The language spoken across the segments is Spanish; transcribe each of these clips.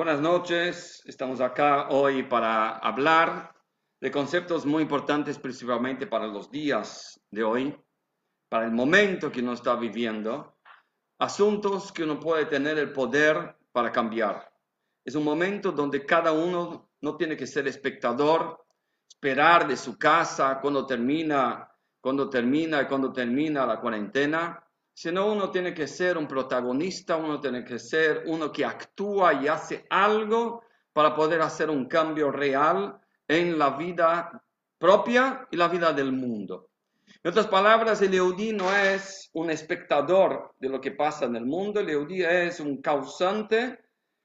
Buenas noches, estamos acá hoy para hablar de conceptos muy importantes principalmente para los días de hoy, para el momento que uno está viviendo, asuntos que uno puede tener el poder para cambiar. Es un momento donde cada uno no tiene que ser espectador, esperar de su casa cuando termina, cuando termina cuando termina la cuarentena, sino uno tiene que ser un protagonista, uno tiene que ser uno que actúa y hace algo para poder hacer un cambio real en la vida propia y la vida del mundo. En otras palabras, el Eudí no es un espectador de lo que pasa en el mundo, el Eudí es un causante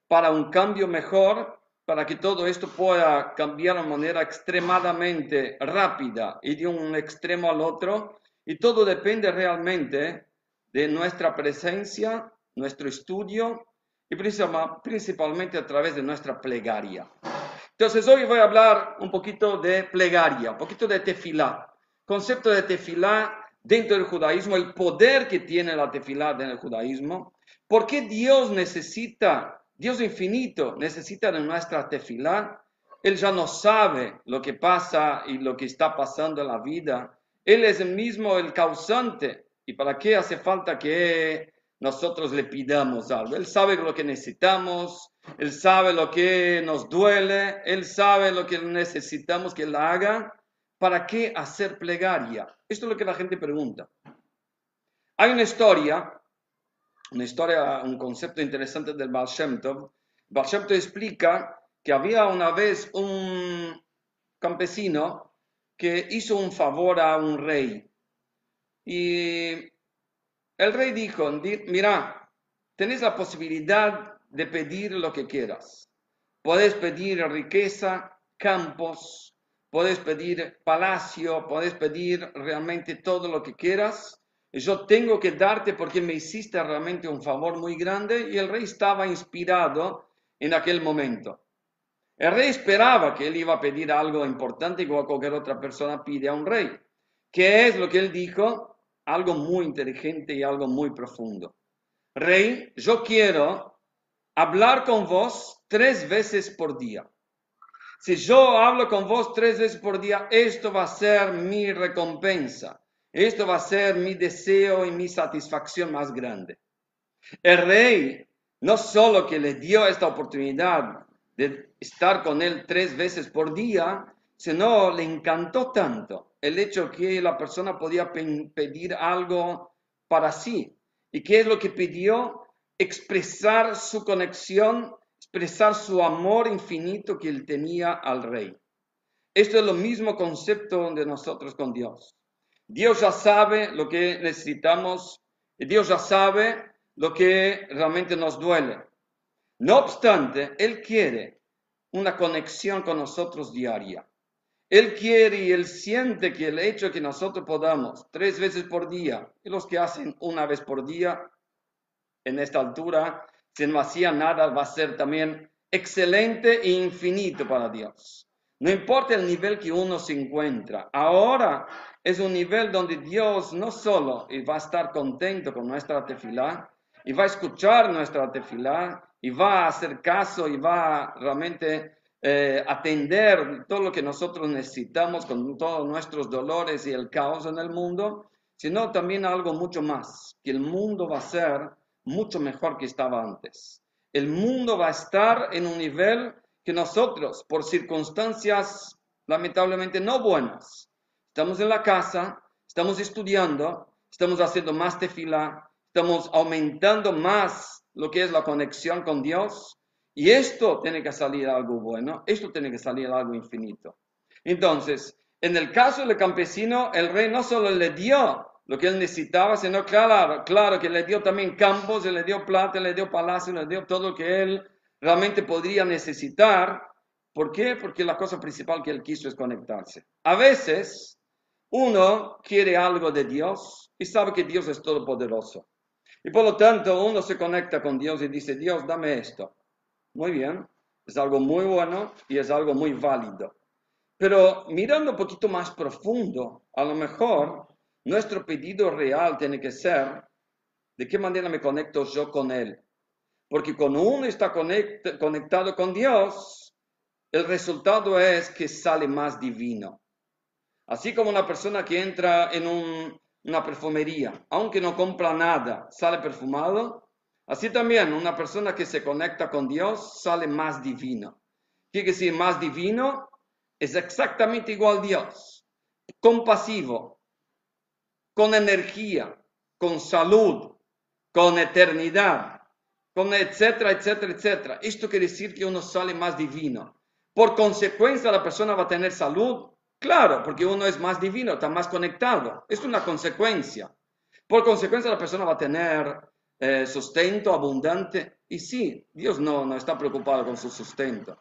para un cambio mejor, para que todo esto pueda cambiar de manera extremadamente rápida y de un extremo al otro. Y todo depende realmente de nuestra presencia, nuestro estudio y principalmente a través de nuestra plegaria. Entonces hoy voy a hablar un poquito de plegaria, un poquito de tefilá, concepto de tefilá dentro del judaísmo, el poder que tiene la tefilá en el judaísmo, por qué Dios necesita, Dios infinito necesita de nuestra tefilá, Él ya no sabe lo que pasa y lo que está pasando en la vida, Él es el mismo el causante ¿Y para qué hace falta que nosotros le pidamos algo? Él sabe lo que necesitamos, Él sabe lo que nos duele, Él sabe lo que necesitamos que Él haga. ¿Para qué hacer plegaria? Esto es lo que la gente pregunta. Hay una historia, una historia, un concepto interesante del Baal Shem. Baal Shem explica que había una vez un campesino que hizo un favor a un rey y el rey dijo, mira, tenés la posibilidad de pedir lo que quieras. Puedes pedir riqueza, campos, puedes pedir palacio, puedes pedir realmente todo lo que quieras. Yo tengo que darte porque me hiciste realmente un favor muy grande y el rey estaba inspirado en aquel momento. El rey esperaba que él iba a pedir algo importante igual cualquier otra persona pide a un rey. ¿Qué es lo que él dijo? Algo muy inteligente y algo muy profundo. Rey, yo quiero hablar con vos tres veces por día. Si yo hablo con vos tres veces por día, esto va a ser mi recompensa. Esto va a ser mi deseo y mi satisfacción más grande. El rey no solo que le dio esta oportunidad de estar con él tres veces por día, sino le encantó tanto el hecho que la persona podía pedir algo para sí. ¿Y qué es lo que pidió? Expresar su conexión, expresar su amor infinito que él tenía al rey. Esto es lo mismo concepto de nosotros con Dios. Dios ya sabe lo que necesitamos, y Dios ya sabe lo que realmente nos duele. No obstante, Él quiere una conexión con nosotros diaria. Él quiere y Él siente que el hecho que nosotros podamos tres veces por día, y los que hacen una vez por día en esta altura, si no hacía nada, va a ser también excelente e infinito para Dios. No importa el nivel que uno se encuentra, ahora es un nivel donde Dios no solo va a estar contento con nuestra tefilá, y va a escuchar nuestra tefilá, y va a hacer caso, y va realmente eh, atender todo lo que nosotros necesitamos con todos nuestros dolores y el caos en el mundo, sino también algo mucho más, que el mundo va a ser mucho mejor que estaba antes. El mundo va a estar en un nivel que nosotros, por circunstancias lamentablemente no buenas, estamos en la casa, estamos estudiando, estamos haciendo más tefila, estamos aumentando más lo que es la conexión con Dios, y esto tiene que salir algo bueno, esto tiene que salir algo infinito. Entonces, en el caso del campesino, el rey no solo le dio lo que él necesitaba, sino claro, claro que le dio también campos, le dio plata, le dio palacio, le dio todo lo que él realmente podría necesitar. ¿Por qué? Porque la cosa principal que él quiso es conectarse. A veces uno quiere algo de Dios y sabe que Dios es todopoderoso. Y por lo tanto uno se conecta con Dios y dice, Dios, dame esto. Muy bien, es algo muy bueno y es algo muy válido. Pero mirando un poquito más profundo, a lo mejor nuestro pedido real tiene que ser, ¿de qué manera me conecto yo con Él? Porque cuando uno está conectado con Dios, el resultado es que sale más divino. Así como una persona que entra en una perfumería, aunque no compra nada, sale perfumado, así también una persona que se conecta con Dios sale más divino. Quiere decir, más divino es exactamente igual a Dios, compasivo, con energía, con salud, con eternidad, con etcétera, etcétera, etcétera. Esto quiere decir que uno sale más divino. Por consecuencia, la persona va a tener salud, Claro, porque uno es más divino, está más conectado. Es una consecuencia. Por consecuencia, la persona va a tener eh, sustento abundante. Y sí, Dios no, está preocupado con su sustento.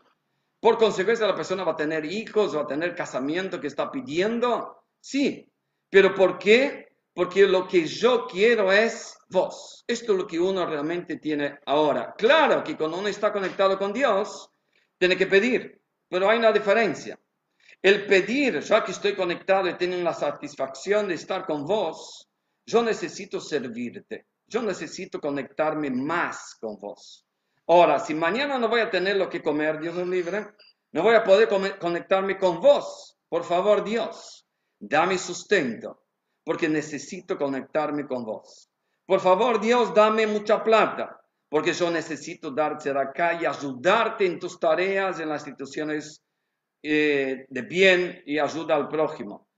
Por consecuencia, la persona va a tener hijos, va a tener casamiento que está pidiendo. Sí, pero ¿por qué? Porque lo que yo quiero es vos. Esto es lo que uno realmente tiene ahora. Claro que cuando uno está conectado con Dios, tiene que pedir, pero hay una diferencia. El pedir, ya que estoy conectado y tengo la satisfacción de estar con vos, yo necesito servirte, yo necesito conectarme más con vos. Ahora, si mañana no voy a tener lo que comer, Dios es libre, no voy a poder conectarme con vos. Por favor, Dios, dame sustento, porque necesito conectarme con vos. Por favor, Dios, dame mucha plata, porque yo necesito darte acá y ayudarte en tus tareas, en las instituciones eh, de bien y ayuda al prójimo.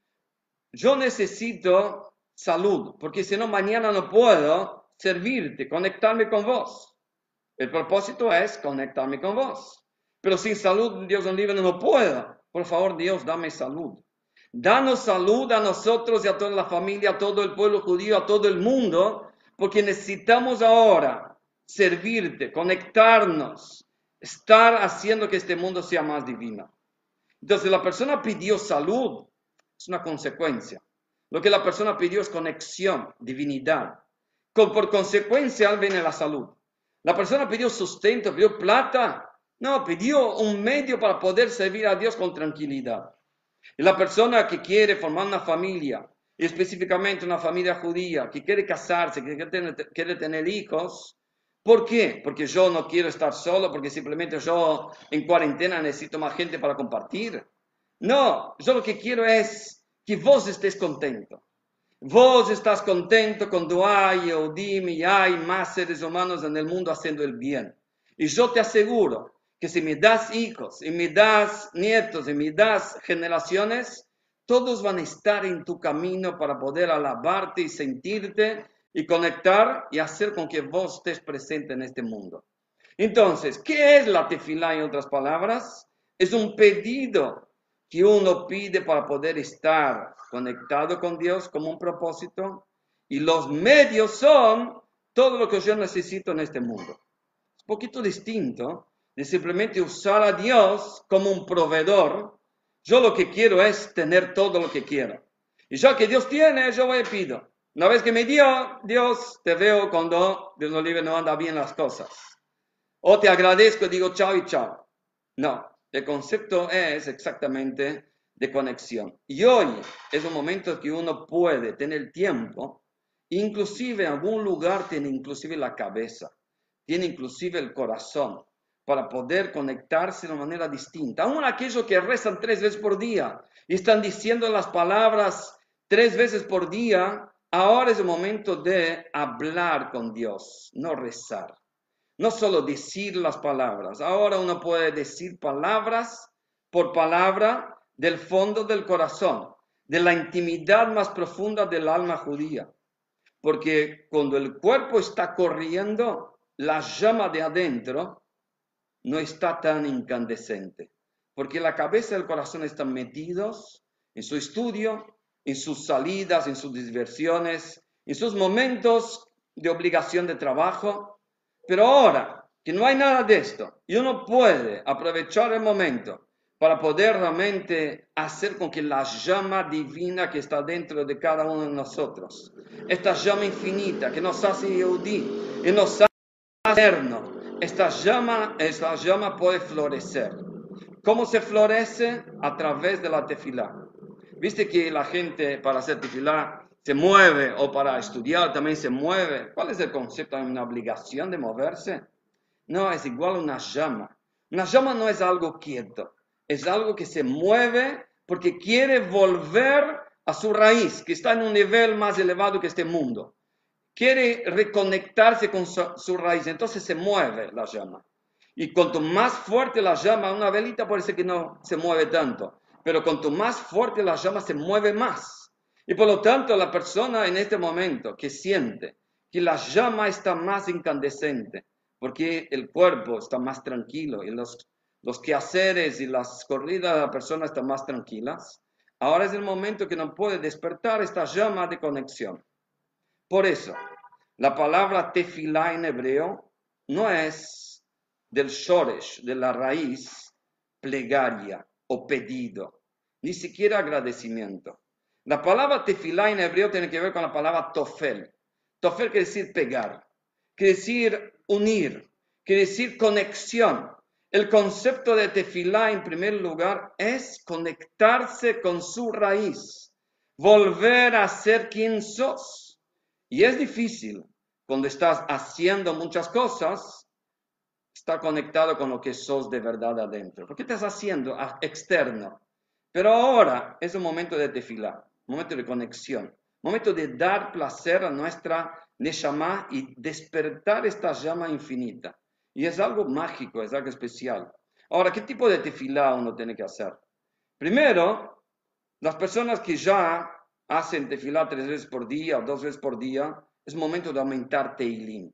Yo necesito salud, porque si no, mañana no puedo servirte, conectarme con vos. El propósito es conectarme con vos. Pero sin salud, Dios libre, no puedo. Por favor, Dios, dame salud. Danos salud a nosotros y a toda la familia, a todo el pueblo judío, a todo el mundo, porque necesitamos ahora servirte, conectarnos, estar haciendo que este mundo sea más divino. Entonces la persona pidió salud, es una consecuencia. Lo que la persona pidió es conexión, divinidad. Por consecuencia viene la salud. La persona pidió sustento, pidió plata. No, pidió un medio para poder servir a Dios con tranquilidad. Y la persona que quiere formar una familia, y específicamente una familia judía, que quiere casarse, que quiere tener hijos, ¿Por qué? Porque yo no quiero estar solo, porque simplemente yo en cuarentena necesito más gente para compartir. No, yo lo que quiero es que vos estés contento. Vos estás contento cuando hay, dime, y hay más seres humanos en el mundo haciendo el bien. Y yo te aseguro que si me das hijos, y me das nietos, y me das generaciones, todos van a estar en tu camino para poder alabarte y sentirte y conectar y hacer con que vos estés presente en este mundo. Entonces, ¿qué es la tefilá en otras palabras? Es un pedido que uno pide para poder estar conectado con Dios como un propósito y los medios son todo lo que yo necesito en este mundo. Es un poquito distinto de simplemente usar a Dios como un proveedor. Yo lo que quiero es tener todo lo que quiero. Y ya que Dios tiene, yo voy y pido. Una vez que me dio, Dios, te veo cuando Dios no libre no anda bien las cosas. O te agradezco digo chao y chao. No, el concepto es exactamente de conexión. Y hoy es un momento que uno puede tener tiempo, inclusive en algún lugar tiene inclusive la cabeza, tiene inclusive el corazón, para poder conectarse de una manera distinta. Aún aquellos que rezan tres veces por día y están diciendo las palabras tres veces por día, Ahora es el momento de hablar con Dios, no rezar. No solo decir las palabras. Ahora uno puede decir palabras por palabra del fondo del corazón, de la intimidad más profunda del alma judía. Porque cuando el cuerpo está corriendo, la llama de adentro no está tan incandescente. Porque la cabeza y el corazón están metidos en su estudio, en sus salidas, en sus diversiones, en sus momentos de obligación de trabajo. Pero ahora que no hay nada de esto y uno puede aprovechar el momento para poder realmente hacer con que la llama divina que está dentro de cada uno de nosotros, esta llama infinita que nos hace Yehudi y nos hace eterno, esta llama, esta llama puede florecer. ¿Cómo se florece? A través de la tefilá. Viste que la gente para hacer tefilá se mueve o para estudiar también se mueve. ¿Cuál es el concepto de una obligación de moverse? No, es igual a una llama. Una llama no es algo quieto, es algo que se mueve porque quiere volver a su raíz, que está en un nivel más elevado que este mundo. Quiere reconectarse con su, su raíz, entonces se mueve la llama. Y cuanto más fuerte la llama, una velita parece que no se mueve tanto, pero cuanto más fuerte la llama se mueve más. Y por lo tanto la persona en este momento que siente que la llama está más incandescente, porque el cuerpo está más tranquilo y los, los quehaceres y las corridas de la persona están más tranquilas, ahora es el momento que no puede despertar esta llama de conexión. Por eso, la palabra tefilá en hebreo no es del shoresh, de la raíz, plegaria o pedido, ni siquiera agradecimiento. La palabra tefilá en hebreo tiene que ver con la palabra tofel. Tofel quiere decir pegar, quiere decir unir, quiere decir conexión. El concepto de tefilá en primer lugar es conectarse con su raíz, volver a ser quien sos. Y es difícil cuando estás haciendo muchas cosas, estar conectado con lo que sos de verdad adentro. ¿Por qué estás haciendo externo? Pero ahora es un momento de tefilá momento de conexión, momento de dar placer a nuestra Neshama y despertar esta llama infinita. Y es algo mágico, es algo especial. Ahora, ¿qué tipo de tefilá uno tiene que hacer? Primero, las personas que ya hacen tefilá tres veces por día o dos veces por día, es momento de aumentar Teilim.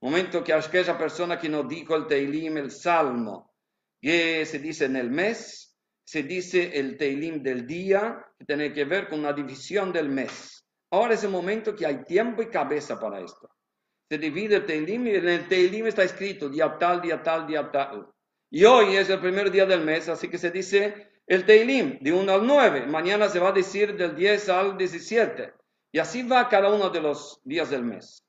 Momento que aquella persona que no dijo el Teilim, el Salmo, que se dice en el mes, se dice el Teilim del día, que tiene que ver con una división del mes. Ahora es el momento que hay tiempo y cabeza para esto. Se divide el Teilim y en el Teilim está escrito día tal, día tal, día tal. Y hoy es el primer día del mes, así que se dice el Teilim de 1 al 9. Mañana se va a decir del 10 al 17. Y así va cada uno de los días del mes.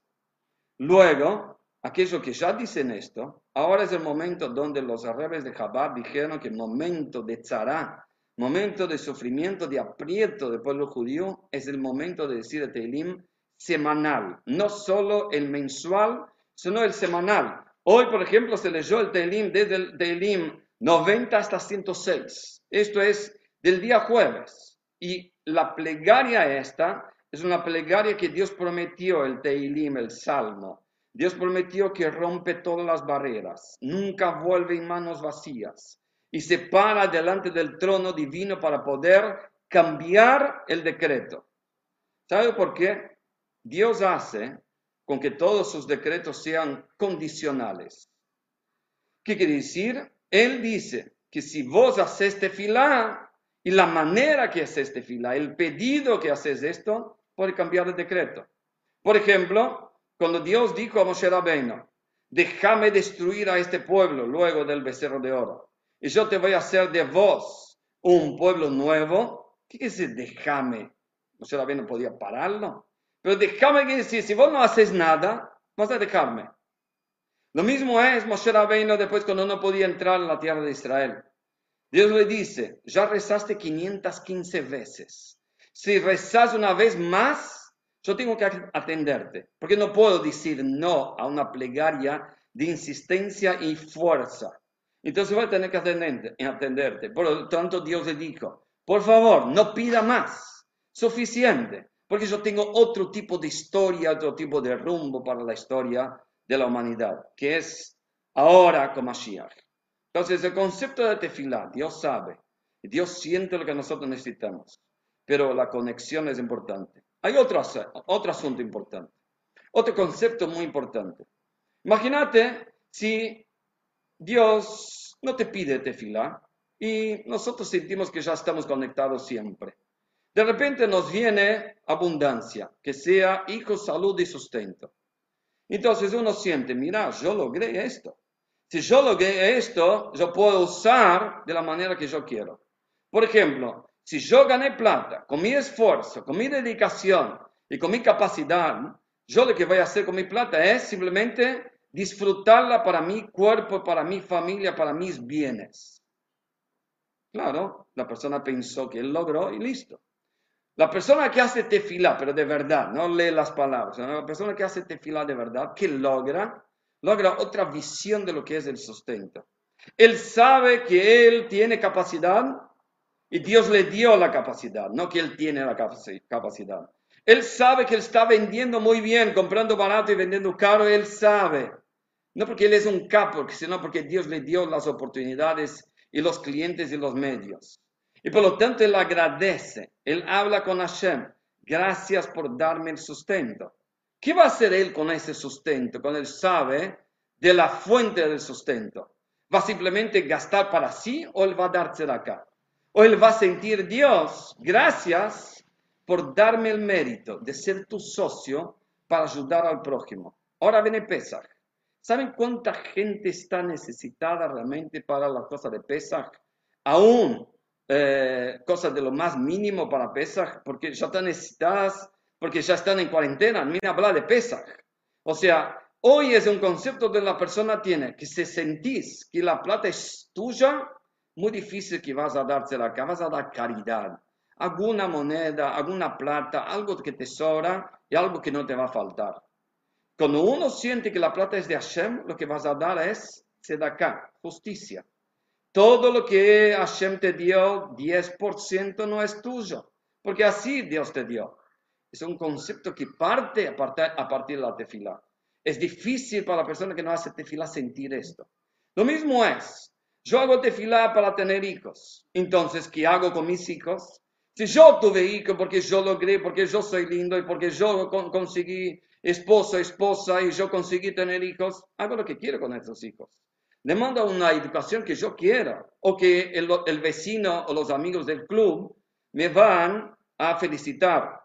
Luego, aquellos que ya dicen esto, ahora es el momento donde los árabes de Jabal dijeron que el momento de tzara, momento de sufrimiento, de aprieto del pueblo judío, es el momento de decir el Teilim semanal, no solo el mensual, sino el semanal. Hoy, por ejemplo, se leyó el Teilim desde el Teilim 90 hasta 106. Esto es del día jueves. Y la plegaria esta es una plegaria que Dios prometió, el Teilim, el Salmo Dios prometió que rompe todas las barreras, nunca vuelve en manos vacías y se para delante del trono divino para poder cambiar el decreto. ¿Sabe por qué? Dios hace con que todos sus decretos sean condicionales. ¿Qué quiere decir? Él dice que si vos haces tefilá y la manera que haces tefilá, el pedido que haces esto, puede cambiar el decreto. Por ejemplo, cuando Dios dijo a Moshe Rabbeinu, déjame destruir a este pueblo luego del becerro de oro, y yo te voy a hacer de vos un pueblo nuevo, ¿qué quiere decir déjame? Moshe Rabbeinu podía pararlo, pero déjame quiere decir, si vos no haces nada, vas a dejarme. Lo mismo es Moshe Rabbeinu después cuando no podía entrar en la tierra de Israel. Dios le dice, ya rezaste 515 veces. Si rezas una vez más, yo tengo que atenderte, porque no puedo decir no a una plegaria de insistencia y fuerza. Entonces voy a tener que atenderte. Por lo tanto, Dios le dijo, por favor, no pida más, suficiente, porque yo tengo otro tipo de historia, otro tipo de rumbo para la historia de la humanidad, que es ahora con Mashiach. Entonces, el concepto de tefilá, Dios sabe, Dios siente lo que nosotros necesitamos, pero la conexión es importante. Hay otro, otro asunto importante, otro concepto muy importante. Imagínate si Dios no te pide tefilá y nosotros sentimos que ya estamos conectados siempre. De repente nos viene abundancia, que sea hijo, salud y sustento. Entonces uno siente, mira, yo logré esto. Si yo logré esto, yo puedo usar de la manera que yo quiero. Por ejemplo, si yo gané plata con mi esfuerzo, con mi dedicación y con mi capacidad, yo lo que voy a hacer con mi plata es simplemente disfrutarla para mi cuerpo, para mi familia, para mis bienes. Claro, la persona pensó que él logró y listo. La persona que hace tefilá, pero de verdad, no lee las palabras, la persona que hace tefilá de verdad, que logra, logra otra visión de lo que es el sustento. Él sabe que él tiene capacidad y Dios le dio la capacidad, no que él tiene la capacidad. Él sabe que él está vendiendo muy bien, comprando barato y vendiendo caro, él sabe. No porque él es un capo, sino porque Dios le dio las oportunidades y los clientes y los medios. Y por lo tanto él agradece, él habla con Hashem, gracias por darme el sustento. ¿Qué va a hacer él con ese sustento? Cuando él sabe de la fuente del sustento. ¿Va simplemente gastar para sí o él va a darse de acá? O él va a sentir, Dios, gracias por darme el mérito de ser tu socio para ayudar al prójimo. Ahora viene Pesach. ¿Saben cuánta gente está necesitada realmente para la cosa de Pesach? Aún eh, cosas de lo más mínimo para Pesach, porque ya están necesitadas, porque ya están en cuarentena. Mira, habla de Pesach. O sea, hoy es un concepto de la persona tiene que se sentís que la plata es tuya, muy difícil que vas a dársela acá, vas a dar caridad. Alguna moneda, alguna plata, algo que te sobra y algo que no te va a faltar. Cuando uno siente que la plata es de Hashem, lo que vas a dar es acá justicia. Todo lo que Hashem te dio, 10% no es tuyo, porque así Dios te dio. Es un concepto que parte a partir, de la tefila. Es difícil para la persona que no hace tefila sentir esto. Lo mismo es, yo hago tefila para tener hijos. Entonces, ¿qué hago con mis hijos? Si yo tuve hijos porque yo logré, porque yo soy lindo y porque yo conseguí esposo, esposa y yo conseguí tener hijos, hago lo que quiero con esos hijos. Le mando una educación que yo quiera o que el, vecino o los amigos del club me van a felicitar.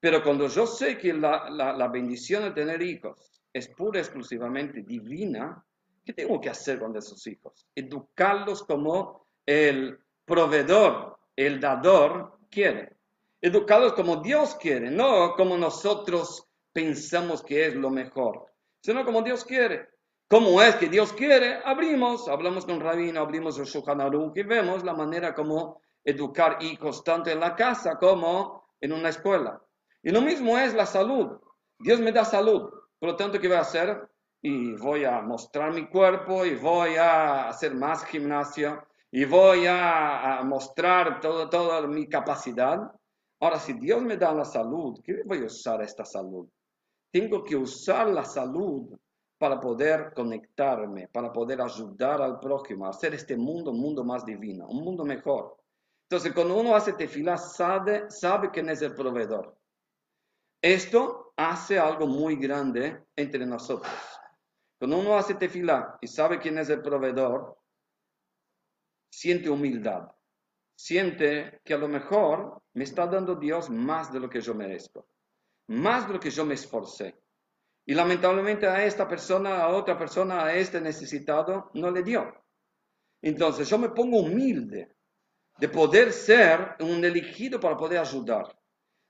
Pero cuando yo sé que la, la bendición de tener hijos es pura exclusivamente divina, ¿Qué tengo que hacer con esos hijos? Educarlos como el proveedor, el dador quiere. Educarlos como Dios quiere, no como nosotros pensamos que es lo mejor, sino como Dios quiere. ¿Cómo es que Dios quiere? Abrimos, hablamos con Rabino, abrimos el Shulchan y vemos la manera como educar hijos tanto en la casa como en una escuela. Y lo mismo es la salud. Dios me da salud. Por lo tanto, ¿qué voy a hacer? Y voy a mostrar mi cuerpo y voy a hacer más gimnasio y voy a, mostrar todo, toda mi capacidad. Ahora, si Dios me da la salud, ¿qué voy a usar esta salud? Tengo que usar la salud para poder conectarme, para poder ayudar al prójimo, a hacer este mundo un mundo más divino, un mundo mejor. Entonces, cuando uno hace tefilá, sabe, sabe quién es el proveedor. Esto hace algo muy grande entre nosotros. Cuando uno hace tefilá y sabe quién es el proveedor, siente humildad. Siente que a lo mejor me está dando Dios más de lo que yo merezco, más de lo que yo me esforcé. Y lamentablemente a esta persona, a otra persona, a este necesitado, no le dio. Entonces yo me pongo humilde de poder ser un elegido para poder ayudar.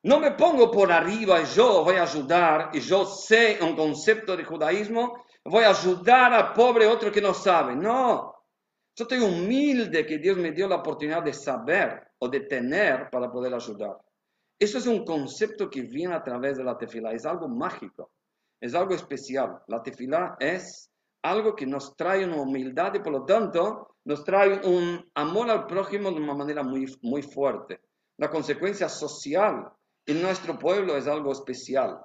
No me pongo por arriba y yo voy a ayudar y yo sé un concepto de judaísmo voy a ayudar al pobre otro que no sabe. No, yo estoy humilde que Dios me dio la oportunidad de saber o de tener para poder ayudar. Eso es un concepto que viene a través de la tefila, es algo mágico, es algo especial. La tefila es algo que nos trae una humildad y por lo tanto nos trae un amor al prójimo de una manera muy, muy fuerte. La consecuencia social en nuestro pueblo es algo especial.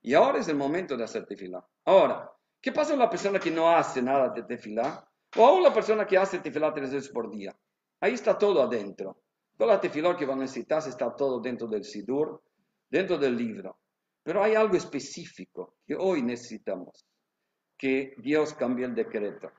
Y ahora es el momento de hacer tefila. Ahora, ¿Qué pasa con la persona que no hace nada de tefilá? O la persona que hace tefilá tres veces por día. Ahí está todo adentro. Toda la tefilá que va a necesitar está todo dentro del sidur, dentro del libro. Pero hay algo específico que hoy necesitamos. Que Dios cambie el decreto.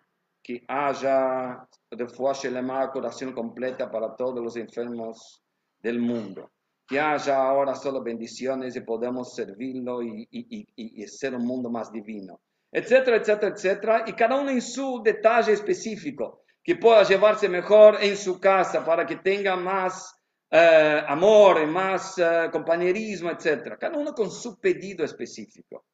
Que haya la curación completa para todos los enfermos del mundo. Que haya ahora solo bendiciones y podamos servirlo y ser un mundo más divino etcétera, etcétera, etcétera, y cada uno en su detalle específico, que pueda llevarse mejor en su casa para que tenga más eh, amor, más eh, compañerismo, etcétera. Cada uno con su pedido específico.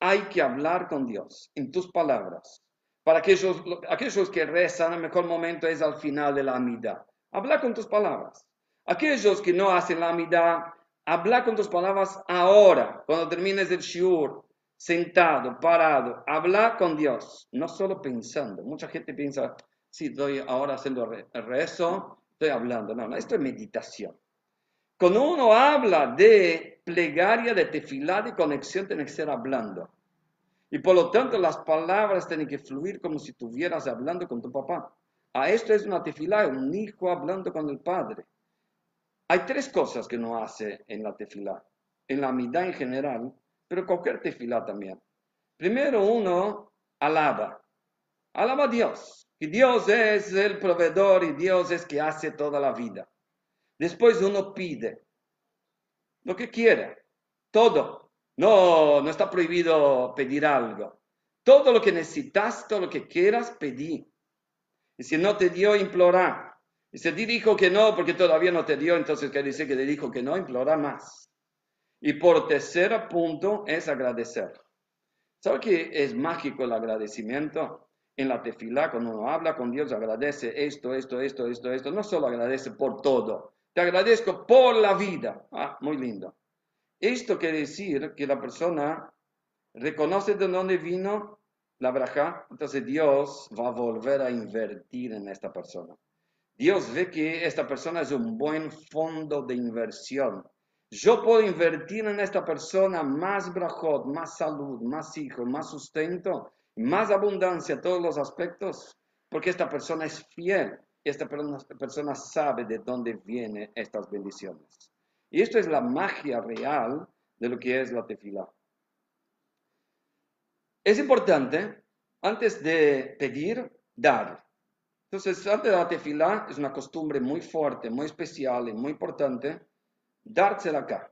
Hay que hablar con Dios en tus palabras. Para aquellos, aquellos que rezan, el mejor momento es al final de la amida. Habla con tus palabras. Aquellos que no hacen la amida, habla con tus palabras ahora, cuando termines el shiur, sentado, parado, hablar con Dios, no solo pensando. Mucha gente piensa, si estoy ahora haciendo rezo, estoy hablando. No, no, esto es meditación. Cuando uno habla de plegaria, de tefilá, de conexión, tiene que ser hablando. Y por lo tanto las palabras tienen que fluir como si estuvieras hablando con tu papá. A esto es una tefilá, un hijo hablando con el padre. Hay tres cosas que uno hace en la tefilá, en la mitad en general, pero cualquier tefilá también. Primero uno alaba, alaba a Dios, que Dios es el proveedor y Dios es que hace toda la vida. Después uno pide lo que quiera, todo. No, no está prohibido pedir algo. Todo lo que necesitas, todo lo que quieras, pedí. Y si no te dio, implora. Y si te dijo que no, porque todavía no te dio, entonces quiere decir que te dijo que no, implora más. Y por tercer punto es agradecer. ¿Sabe que es mágico el agradecimiento? En la tefilá, cuando uno habla con Dios, agradece esto, esto, esto, esto, esto. No solo agradece por todo, te agradezco por la vida. Ah, muy lindo. Esto quiere decir que la persona reconoce de dónde vino la braja, entonces Dios va a volver a invertir en esta persona. Dios ve que esta persona es un buen fondo de inversión. Yo puedo invertir en esta persona más brajot, más salud, más hijos, más sustento, más abundancia, todos los aspectos, porque esta persona es fiel y esta persona sabe de dónde vienen estas bendiciones. Y esto es la magia real de lo que es la tefila. Es importante, antes de pedir, dar. Entonces, antes de la tefilá, es una costumbre muy fuerte, muy especial y muy importante, dársela acá.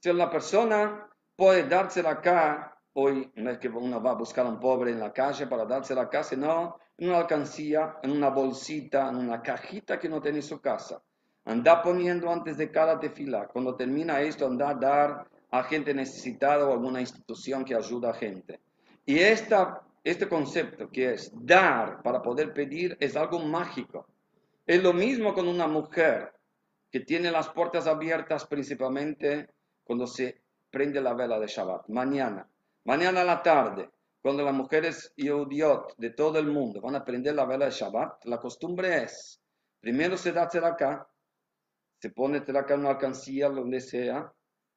Si la persona puede dársela acá, hoy no es que uno va a buscar a un pobre en la calle para dársela acá, sino en una alcancía, en una bolsita, en una cajita que no tiene en su casa. Anda poniendo antes de cada tefilá. Cuando termina esto, anda a dar a gente necesitada o alguna institución que ayuda a gente. Y esta, este concepto que es dar para poder pedir es algo mágico. Es lo mismo con una mujer que tiene las puertas abiertas principalmente cuando se prende la vela de Shabbat. Mañana, mañana a la tarde, cuando las mujeres Yehudiot de todo el mundo van a prender la vela de Shabbat, la costumbre es, primero se da acá, se pone acá en una alcancía, donde sea,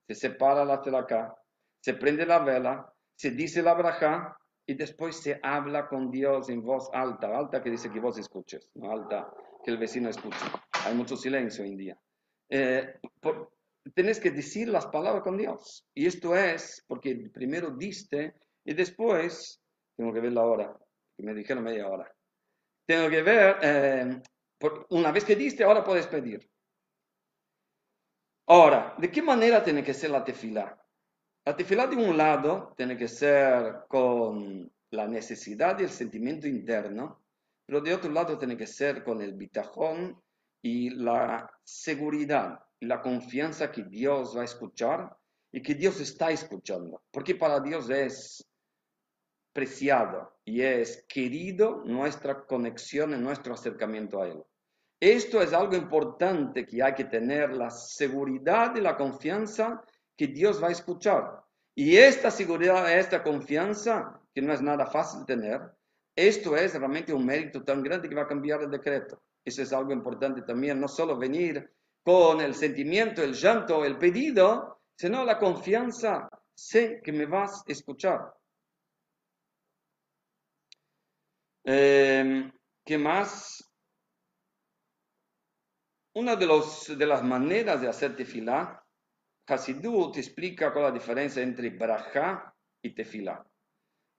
se separa la acá, se prende la vela, se dice la braja y después se habla con Dios en voz alta, alta que dice que vos escuches, no alta que el vecino escuche. Hay mucho silencio hoy en día. Eh, tenés que decir las palabras con Dios. Y esto es porque primero diste y después, tengo que ver la hora, que me dijeron media hora. Tengo que ver, eh, una vez que diste, ahora puedes pedir. Ahora, ¿de qué manera tiene que ser la tefila? La tefilá de un lado tiene que ser con la necesidad y el sentimiento interno, pero de otro lado tiene que ser con el bitajón y la seguridad y la confianza que Dios va a escuchar y que Dios está escuchando, porque para Dios es preciado y es querido nuestra conexión y nuestro acercamiento a Él. Esto es algo importante que hay que tener, la seguridad y la confianza que Dios va a escuchar. Y esta seguridad, esta confianza, que no es nada fácil tener, esto es realmente un mérito tan grande que va a cambiar el decreto. Eso es algo importante también, no solo venir con el sentimiento, el llanto, el pedido, sino la confianza, sé que me vas a escuchar. Em, ¿Qué más? Una de, los, de las maneras de hacer tefilá Hasidut explica cuál la diferencia entre braja y tefilá.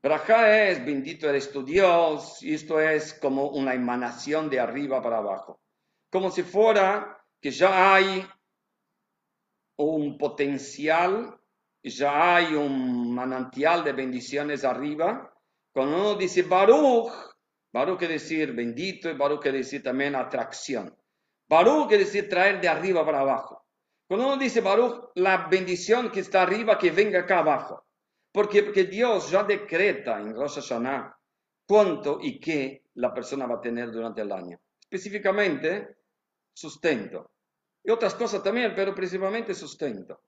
Braja es bendito eres tu Dios y esto es como una emanación de arriba para abajo. Como si fuera que ya hay un potencial, ya hay un manantial de bendiciones arriba. Cuando uno dice Baruch, Baruch quiere decir bendito y Baruch quiere decir también atracción. Baruch quiere decir traer de arriba para abajo. Cuando uno dice Baruch, la bendición que está arriba, que venga acá abajo. Porque, porque Dios ya decreta en Rosh Hashanah cuánto y qué la persona va a tener durante el año. Específicamente, sustento. Y otras cosas también, pero principalmente sustento.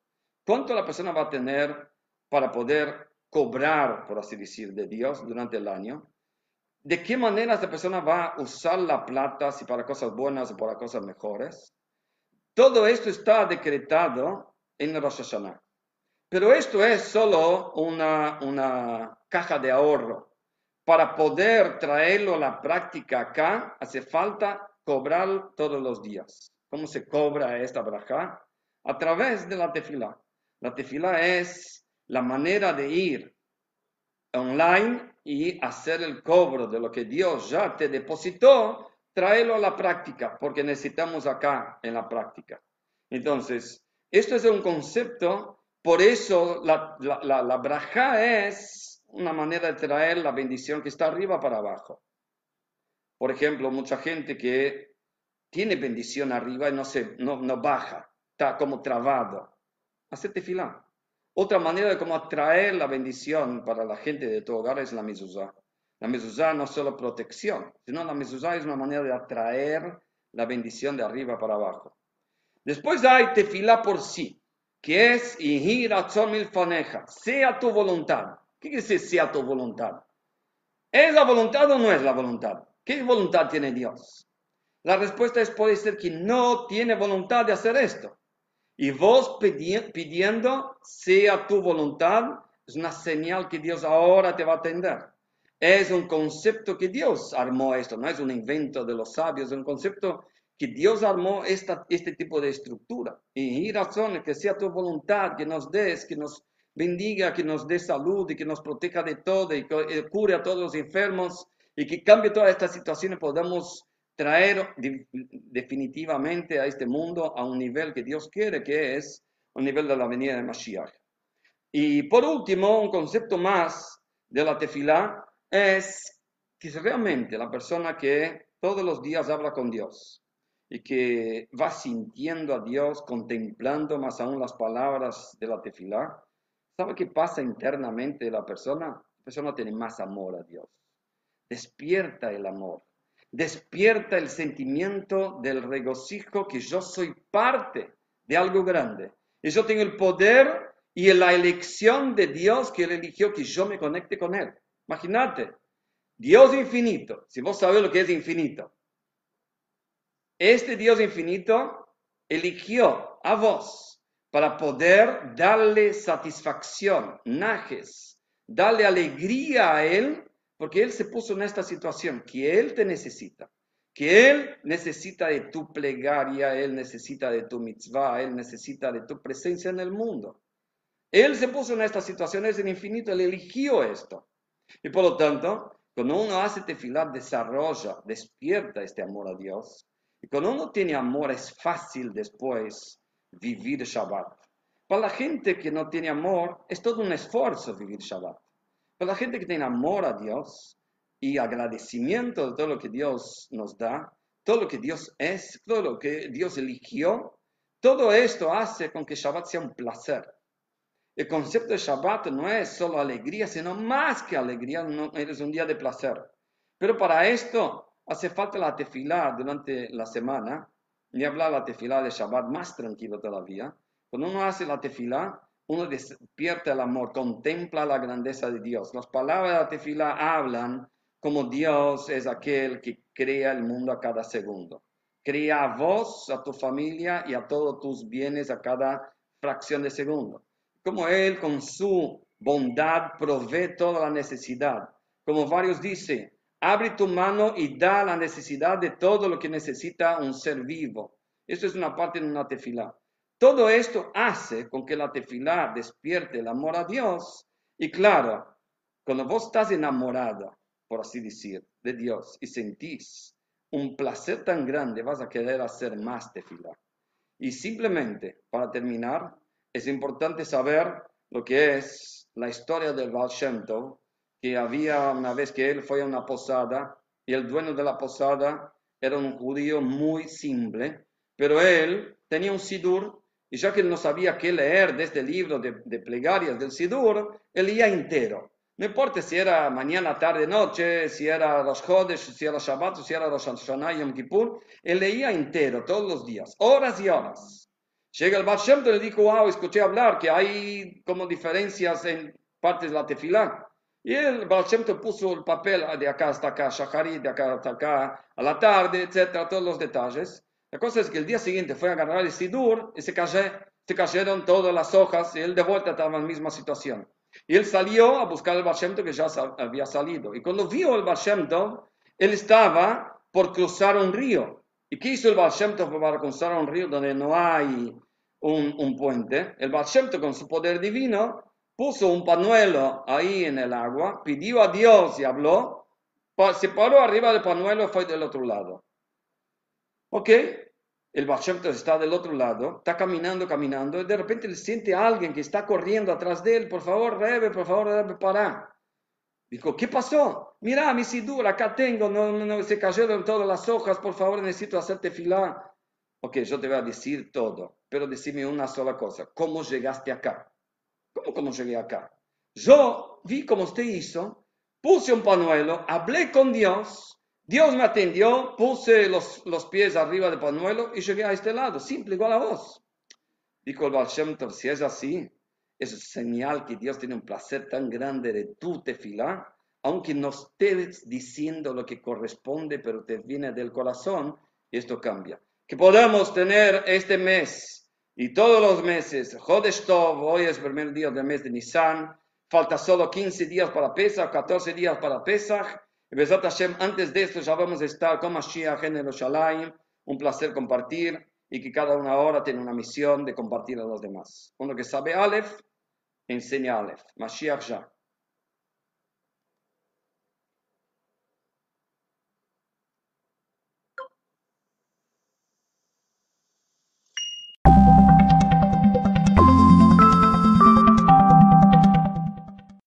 ¿Cuánto la persona va a tener para poder cobrar, por así decir, de Dios durante el año, de qué manera esta persona va a usar la plata, si para cosas buenas o para cosas mejores. Todo esto está decretado en Rosh Hashanah. Pero esto es solo una, una caja de ahorro. Para poder traerlo a la práctica acá, hace falta cobrar todos los días. ¿Cómo se cobra esta braja? A través de la tefila. La tefila es la manera de ir online y hacer el cobro de lo que Dios ya te depositó, traerlo a la práctica, porque necesitamos acá en la práctica. Entonces, esto es un concepto, por eso la, la, la, braja es una manera de traer la bendición que está arriba para abajo. Por ejemplo, mucha gente que tiene bendición arriba y no, se, no, no baja, está como trabado. Hacete filar. Otra manera de cómo atraer la bendición para la gente de tu hogar es la mezuzá. La mezuzá no es solo protección, sino la mezuzá es una manera de atraer la bendición de arriba para abajo. Después hay tefilá por sí, que es ihir mil faneja, sea tu voluntad. ¿Qué quiere decir sea tu voluntad? ¿Es la voluntad o no es la voluntad? ¿Qué voluntad tiene Dios? La respuesta es puede ser que no tiene voluntad de hacer esto. Y vos pidiendo sea tu voluntad, es una señal que Dios ahora te va a atender. Es un concepto que Dios armó esto, no es un invento de los sabios, es un concepto que Dios armó esta, este tipo de estructura. Y, razón que sea tu voluntad, que nos des, que nos bendiga, que nos dé salud y que nos proteja de todo y que cure a todos los enfermos y que cambie toda esta situación y podamos traer definitivamente a este mundo a un nivel que Dios quiere, que es un nivel de la venida de Mashiach. Y por último, un concepto más de la tefilá es que realmente la persona que todos los días habla con Dios y que va sintiendo a Dios, contemplando más aún las palabras de la tefilá, ¿sabe qué pasa internamente de la persona? La persona tiene más amor a Dios. Despierta el amor despierta el sentimiento del regocijo que yo soy parte de algo grande. Y yo tengo el poder y la elección de Dios que Él eligió que yo me conecte con Él. Imagínate, Dios infinito, si vos sabés lo que es infinito, este Dios infinito eligió a vos para poder darle satisfacción, najes, darle alegría a Él porque Él se puso en esta situación, que Él te necesita, que Él necesita de tu plegaria, Él necesita de tu mitzvah, Él necesita de tu presencia en el mundo. Él se puso en esta situación, es el infinito, Él eligió esto. Y por lo tanto, cuando uno hace tefilat, desarrolla, despierta este amor a Dios. Y cuando uno tiene amor, es fácil después vivir Shabbat. Para la gente que no tiene amor, es todo un esfuerzo vivir Shabbat. Pero la gente que tiene amor a Dios y agradecimiento de todo lo que Dios nos da, todo lo que Dios es, todo lo que Dios eligió, todo esto hace con que Shabbat sea un placer. El concepto de Shabbat no es solo alegría, sino más que alegría, no, es un día de placer. Pero para esto hace falta la tefilá durante la semana, ni hablar la tefilá de Shabbat más tranquilo todavía. Cuando uno hace la tefilá, uno despierta el amor, contempla la grandeza de Dios. Las palabras de la tefila hablan como Dios es aquel que crea el mundo a cada segundo. Crea a vos, a tu familia y a todos tus bienes a cada fracción de segundo. Como Él con su bondad provee toda la necesidad. Como varios dicen, abre tu mano y da la necesidad de todo lo que necesita un ser vivo. Esto es una parte de una tefila. Todo esto hace con que la tefilá despierte el amor a Dios. Y claro, cuando vos estás enamorado, por así decir, de Dios y sentís un placer tan grande, vas a querer hacer más tefilá. Y simplemente, para terminar, es importante saber lo que es la historia del Baal que había una vez que él fue a una posada y el dueño de la posada era un judío muy simple, pero él tenía un sidur y ya que él no sabía qué leer de este libro de, plegarias del Sidur, él leía entero. No importa si era mañana, tarde, noche, si era los Jodes, si era Shabbat, si era los Hashanah Yom Kippur, él leía entero todos los días, horas y horas. Llega el Baal y le dijo, wow, escuché hablar que hay como diferencias en partes de la tefilá. Y el Baal puso el papel de acá hasta acá, Shaharit, de acá hasta acá, a la tarde, etcétera, todos los detalles. La cosa es que el día siguiente fue a agarrar el Sidur y se, cayeron todas las hojas y él de vuelta estaba en la misma situación. Y él salió a buscar el Baal que ya había salido. Y cuando vio el Baal él estaba por cruzar un río. ¿Y qué hizo el Baal para cruzar un río donde no hay un, puente? El Baal con su poder divino puso un pañuelo ahí en el agua, pidió a Dios y habló, se paró arriba del pañuelo y fue del otro lado. Ok, el Baal Shem Tov está del otro lado, está caminando, caminando, y de repente le siente a alguien que está corriendo atrás de él, por favor, Rebe, por favor, Rebe, para. Dijo, ¿qué pasó? Mira, mi sidur, acá tengo, no, no, se cayeron todas las hojas, por favor, necesito hacerte filar. Ok, yo te voy a decir todo, pero decime una sola cosa, ¿cómo llegaste acá? ¿Cómo, cómo llegué acá? Yo vi cómo usted hizo, puse un pañuelo, hablé con Dios, Dios me atendió, puse los, los pies arriba del pañuelo y llegué a este lado, simple, igual a vos. Dijo el Baal si es así, es señal que Dios tiene un placer tan grande de tu tefilá, aunque no estés diciendo lo que corresponde, pero te viene del corazón, y esto cambia. Que podamos tener este mes y todos los meses, hoy es el primer día del mes de Nisan, falta solo 15 días para Pesach, 14 días para Pesach, y Besat Hashem, antes de esto ya vamos a estar con Mashiach en el un placer compartir, y que cada una hora tiene una misión de compartir a los demás. Uno que sabe Aleph, enseña Aleph. Mashiach ya.